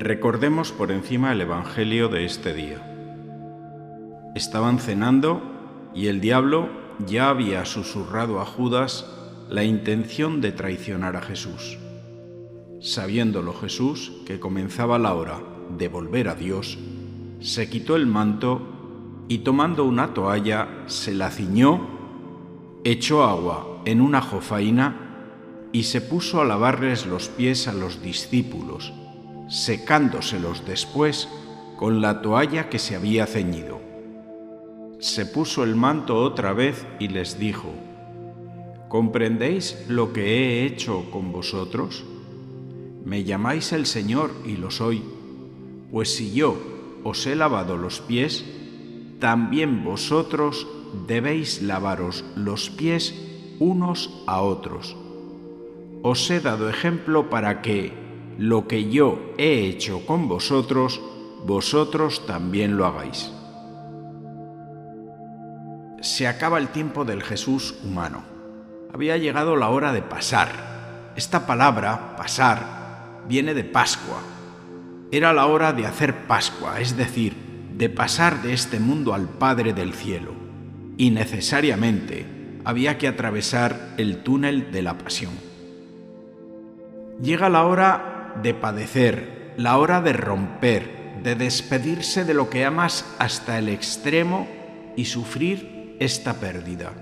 Recordemos por encima el Evangelio de este día. Estaban cenando y el diablo ya había susurrado a Judas la intención de traicionar a Jesús. Sabiéndolo Jesús que comenzaba la hora de volver a Dios, se quitó el manto y tomando una toalla se la ciñó, echó agua en una jofaina y se puso a lavarles los pies a los discípulos, secándoselos después con la toalla que se había ceñido. Se puso el manto otra vez y les dijo, ¿comprendéis lo que he hecho con vosotros? Me llamáis el Señor y lo soy, pues si yo os he lavado los pies, también vosotros debéis lavaros los pies unos a otros os he dado ejemplo para que lo que yo he hecho con vosotros, vosotros también lo hagáis. Se acaba el tiempo del Jesús humano. Había llegado la hora de pasar. Esta palabra, pasar, viene de Pascua. Era la hora de hacer Pascua, es decir, de pasar de este mundo al Padre del cielo. Y necesariamente había que atravesar el túnel de la pasión. Llega la hora de padecer, la hora de romper, de despedirse de lo que amas hasta el extremo y sufrir esta pérdida.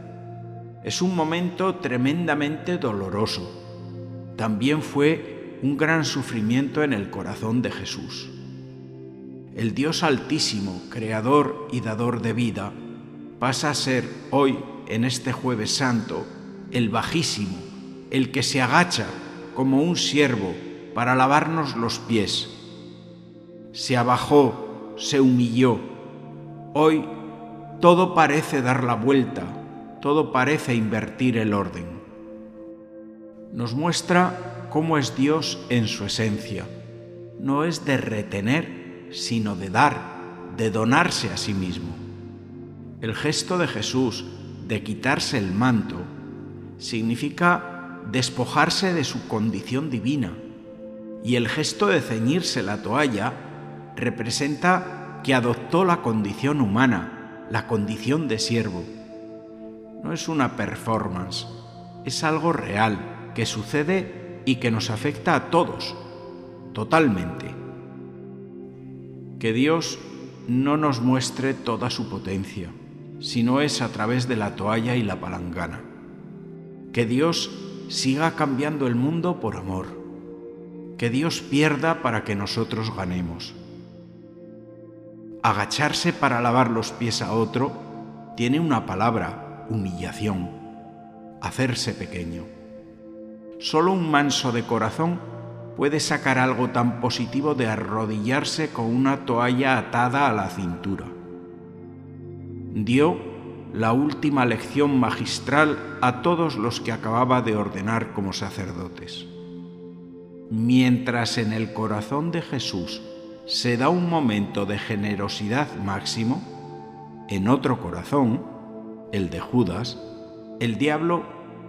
Es un momento tremendamente doloroso. También fue un gran sufrimiento en el corazón de Jesús. El Dios Altísimo, Creador y Dador de vida, pasa a ser hoy, en este jueves santo, el Bajísimo, el que se agacha como un siervo para lavarnos los pies. Se abajó, se humilló. Hoy todo parece dar la vuelta, todo parece invertir el orden. Nos muestra cómo es Dios en su esencia. No es de retener, sino de dar, de donarse a sí mismo. El gesto de Jesús de quitarse el manto significa despojarse de su condición divina, y el gesto de ceñirse la toalla representa que adoptó la condición humana, la condición de siervo. No es una performance, es algo real que sucede y que nos afecta a todos, totalmente. Que Dios no nos muestre toda su potencia, sino es a través de la toalla y la palangana. Que Dios siga cambiando el mundo por amor, que Dios pierda para que nosotros ganemos. Agacharse para lavar los pies a otro tiene una palabra, humillación, hacerse pequeño. Solo un manso de corazón puede sacar algo tan positivo de arrodillarse con una toalla atada a la cintura. Dio la última lección magistral a todos los que acababa de ordenar como sacerdotes. Mientras en el corazón de Jesús se da un momento de generosidad máximo, en otro corazón, el de Judas, el diablo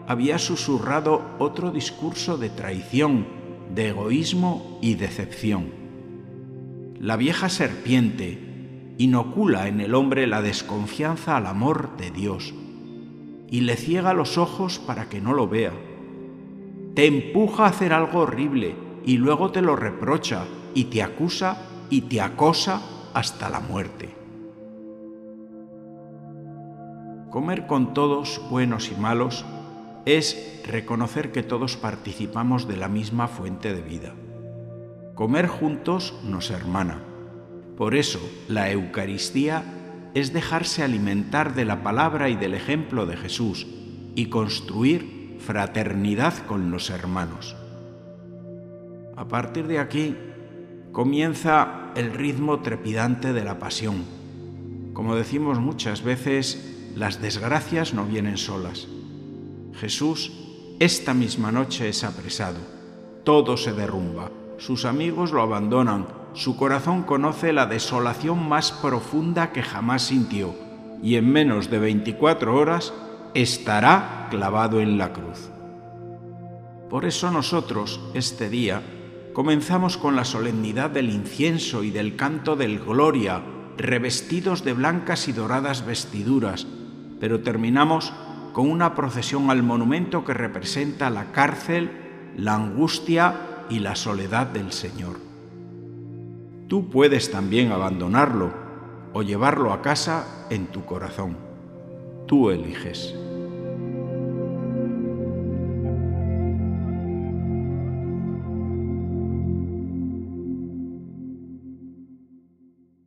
había susurrado otro discurso de traición, de egoísmo y decepción. La vieja serpiente, inocula en el hombre la desconfianza al amor de Dios y le ciega los ojos para que no lo vea. Te empuja a hacer algo horrible y luego te lo reprocha y te acusa y te acosa hasta la muerte. Comer con todos, buenos y malos, es reconocer que todos participamos de la misma fuente de vida. Comer juntos nos hermana por eso, la Eucaristía es dejarse alimentar de la palabra y del ejemplo de Jesús y construir fraternidad con los hermanos. A partir de aquí comienza el ritmo trepidante de la pasión. Como decimos muchas veces, las desgracias no vienen solas. Jesús esta misma noche es apresado, todo se derrumba, sus amigos lo abandonan, su corazón conoce la desolación más profunda que jamás sintió y en menos de 24 horas estará clavado en la cruz. Por eso nosotros, este día, Comenzamos con la solemnidad del incienso y del canto del Gloria, revestidos de blancas y doradas vestiduras, pero terminamos con una procesión al monumento que representa la cárcel, la angustia y la soledad del Señor. Tú puedes también abandonarlo o llevarlo a casa en tu corazón. Tú eliges.